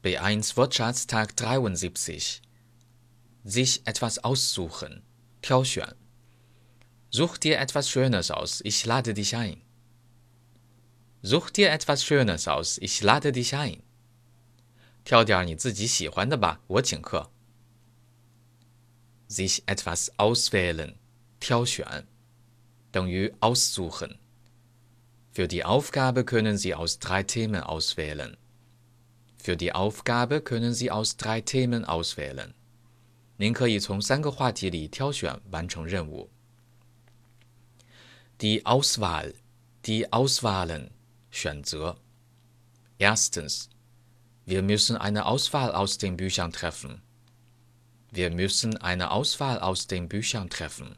B1 Wortschatztag 73 sich etwas aussuchen, 挑选 Such dir etwas Schönes aus, ich lade dich ein. Such dir etwas Schönes aus, ich lade dich ein. 挑点你自己喜欢的吧，我请客。sich etwas auswählen, 挑选等于 aussuchen. Für die Aufgabe können Sie aus drei Themen auswählen. Für die Aufgabe können Sie aus drei Themen auswählen. 您可以从三个话题里挑选完成任务。Die Auswahl, die Auswahlen, 选择。Erstens, wir müssen eine Auswahl aus den Büchern treffen. Wir müssen eine Auswahl aus den Büchern treffen.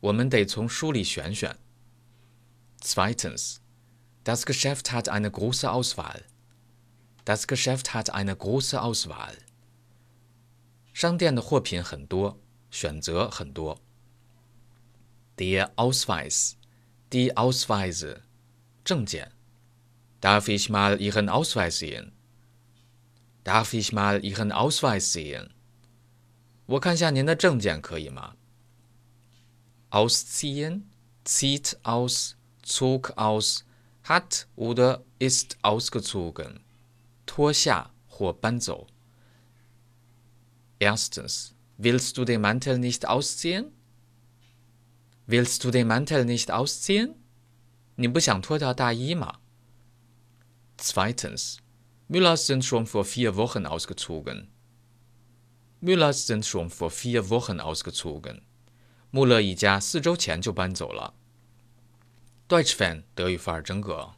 我们得从书里选选。Zweitens, das Geschäft hat eine große Auswahl. Das Geschäft hat eine große Auswahl. 商店的货品很多，选择很多。Der Ausweis, die Ausweise, 证件。Darf ich mal Ihren Ausweis sehen? Darf ich mal Ihren Ausweis sehen? 我看下您的证件可以吗？Ausziehen, zieht aus, zog aus, hat oder ist ausgezogen. 脱下或搬走。Erstens, willst du den Mantel nicht ausziehen? Willst du den Mantel nicht ausziehen? 你不想脱掉大衣吗？Zweitens, Müllers sind schon vor vier Wochen ausgezogen. Müllers sind schon vor vier Wochen ausgezogen. 穆勒一家四周前就搬走了。Deutsch Fan 德语范儿真格。